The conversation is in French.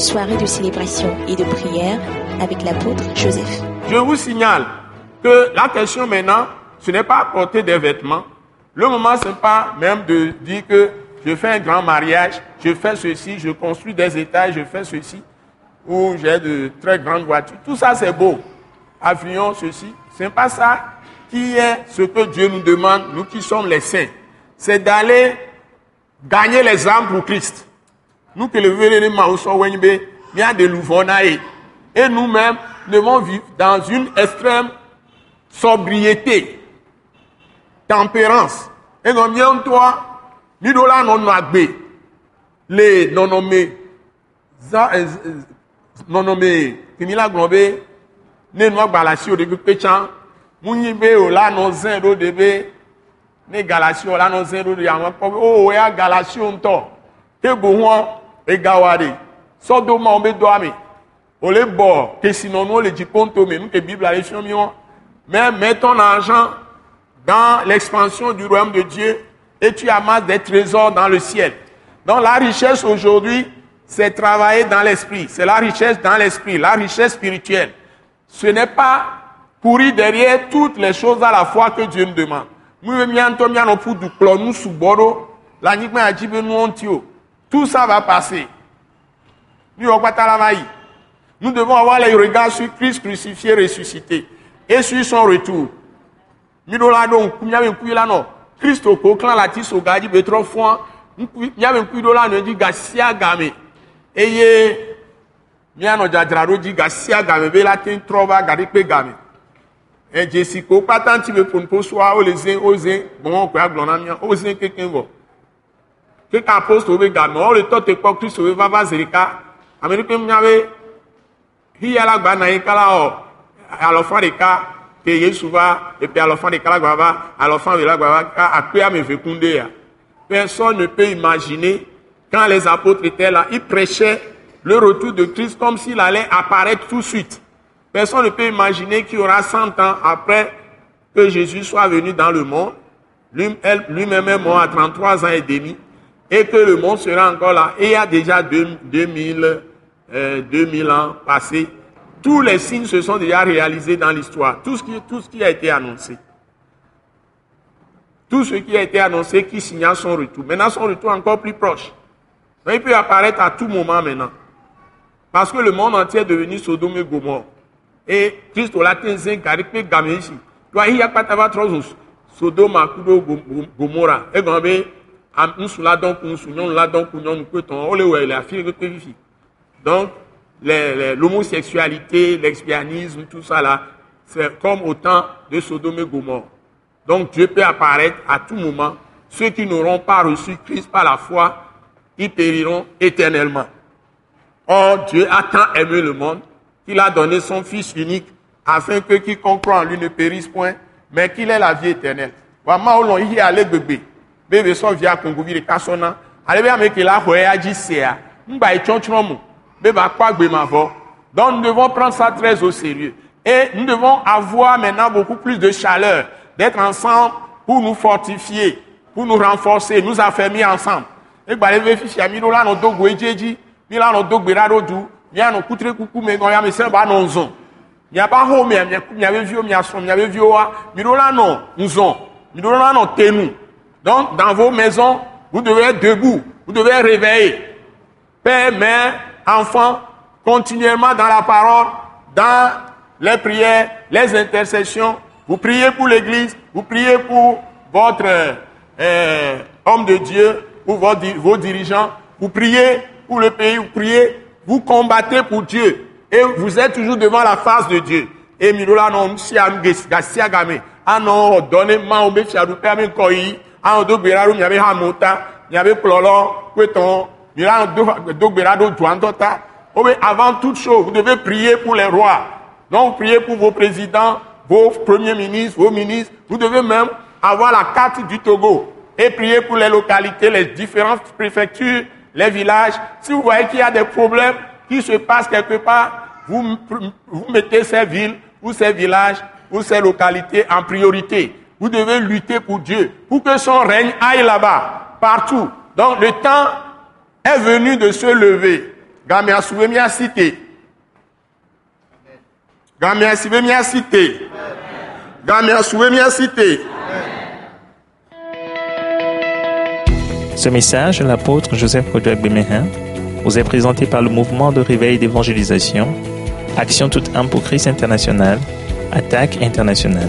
soirée de célébration et de prière avec l'apôtre Joseph. Je vous signale que la question maintenant, ce n'est pas porter des vêtements. Le moment, ce n'est pas même de dire que je fais un grand mariage, je fais ceci, je construis des étages, je fais ceci, ou j'ai de très grandes voitures. Tout ça, c'est beau. Avion, ceci. Ce n'est pas ça qui est ce que Dieu nous demande, nous qui sommes les saints. C'est d'aller gagner les âmes pour Christ. Nous le Wenbe, bien de Louvonaï. Et nous-mêmes devons vivre dans une extrême sobriété, tempérance. Et nous, bien toi, nous là, non, les non nommés, non nommés, qui n'y la globé, ne nous balasi au début péchan, mounibe au là, non, zin, do débé, ne galasi au là, non, zin, de yamma, oh, ya galasi on to, te bohouan, e gawade, so do ma, on be do ame, o le bo, que sinon nous, le nous, mets ton argent dans l'expansion du royaume de Dieu et tu amasses des trésors dans le ciel. Donc la richesse aujourd'hui, c'est travailler dans l'esprit. C'est la richesse dans l'esprit, la richesse spirituelle. Ce n'est pas courir derrière toutes les choses à la fois que Dieu nous demande. Tout ça va passer. Nous devons avoir les regards sur Christ crucifié, ressuscité. Et sur son retour. Kristo ko clan la ti so gaji be tro fun ya be kuido la no ji ga sia game eye mi ano jajara ro ji ga sia game be la tin tro ba ga ri pe game e jesi ko patan ti be pon po so o le zin o zin bon ko aglon na mi o zin keken bo ka apostle be ga no le to te po Kristo be baba zerika ameri pe mi ave hiya la gba na yin kala o alo fa de ka que Yesu va, et puis à l'enfant de Kalagwava, à l'enfant de Kalagwava, à Personne ne peut imaginer, quand les apôtres étaient là, ils prêchaient le retour de Christ comme s'il allait apparaître tout de suite. Personne ne peut imaginer qu'il y aura 100 ans après que Jésus soit venu dans le monde. Lui-même est mort à 33 ans et demi. Et que le monde sera encore là. Et il y a déjà 2000, 2000 euh, ans passés tous les signes se sont déjà réalisés dans l'histoire. Tout, ce qui, a été annoncé. Tout ce qui a été annoncé qui signale son retour. Maintenant, son retour est encore plus proche. il peut apparaître à tout moment maintenant. Parce que le monde entier est devenu Sodome et Gomorre. Et Christ l'a dit, Garipé Gameshi. Toi, il y a pas. Sodome, Gomorra. Et Nyon, la Kouton, Olewe, la fille, Donc, l'homosexualité, l'expianisme, tout ça là, c'est comme au temps de Sodome et Gomorre. Donc Dieu peut apparaître à tout moment. Ceux qui n'auront pas reçu Christ par la foi, ils périront éternellement. Or, Dieu a tant aimé le monde qu'il a donné son Fils unique afin que quiconque croit en lui ne périsse point, mais qu'il ait la vie éternelle. Bébé so via kongovi de kasona. Ale be amekela hoya ji sea. Ngba ichonchromo. Donc nous devons prendre ça très au sérieux. Et nous devons avoir maintenant beaucoup plus de chaleur, d'être ensemble pour nous fortifier, pour nous renforcer, nous affermir ensemble. Et bah les fichiers mi là no dogo ejeji, mi là no dogo rado du, mi no kutre kuku me goya me se ba no nzon. Mi aba ho mi mi ave vio mi ason mi ave vio wa, mi là no nzon, mi là no tenu. Donc dans vos maisons, vous devez être debout, vous devez être réveillé. Père, mère, enfants, continuellement dans la parole, dans les prières, les intercessions. Vous priez pour l'Église, vous priez pour votre euh, homme de Dieu, pour vos, dirigeants, vous priez pour le pays, vous priez, vous combattez pour Dieu. Et vous êtes toujours devant la face de Dieu. Et non si gasia game. Ano donne ma obe fiadu pe ame koyi. Ano do gberaru mi abe hamota, mi abe plolo, kweton, avant toute chose, vous devez prier pour les rois. Donc, priez pour vos présidents, vos premiers ministres, vos ministres. Vous devez même avoir la carte du Togo et prier pour les localités, les différentes préfectures, les villages. Si vous voyez qu'il y a des problèmes qui se passent quelque part, vous, vous mettez ces villes ou ces villages ou ces localités en priorité. Vous devez lutter pour Dieu, pour que son règne aille là-bas, partout. Donc le temps est venu de se lever. Gamia souve mia cité. Gamia souve mia cité. Gamia souve mia cité. Ce message l'apôtre Joseph Kodouak Bemehin vous est présenté par le mouvement de réveil d'évangélisation, Action toute âme pour Christ international, Attaque internationale.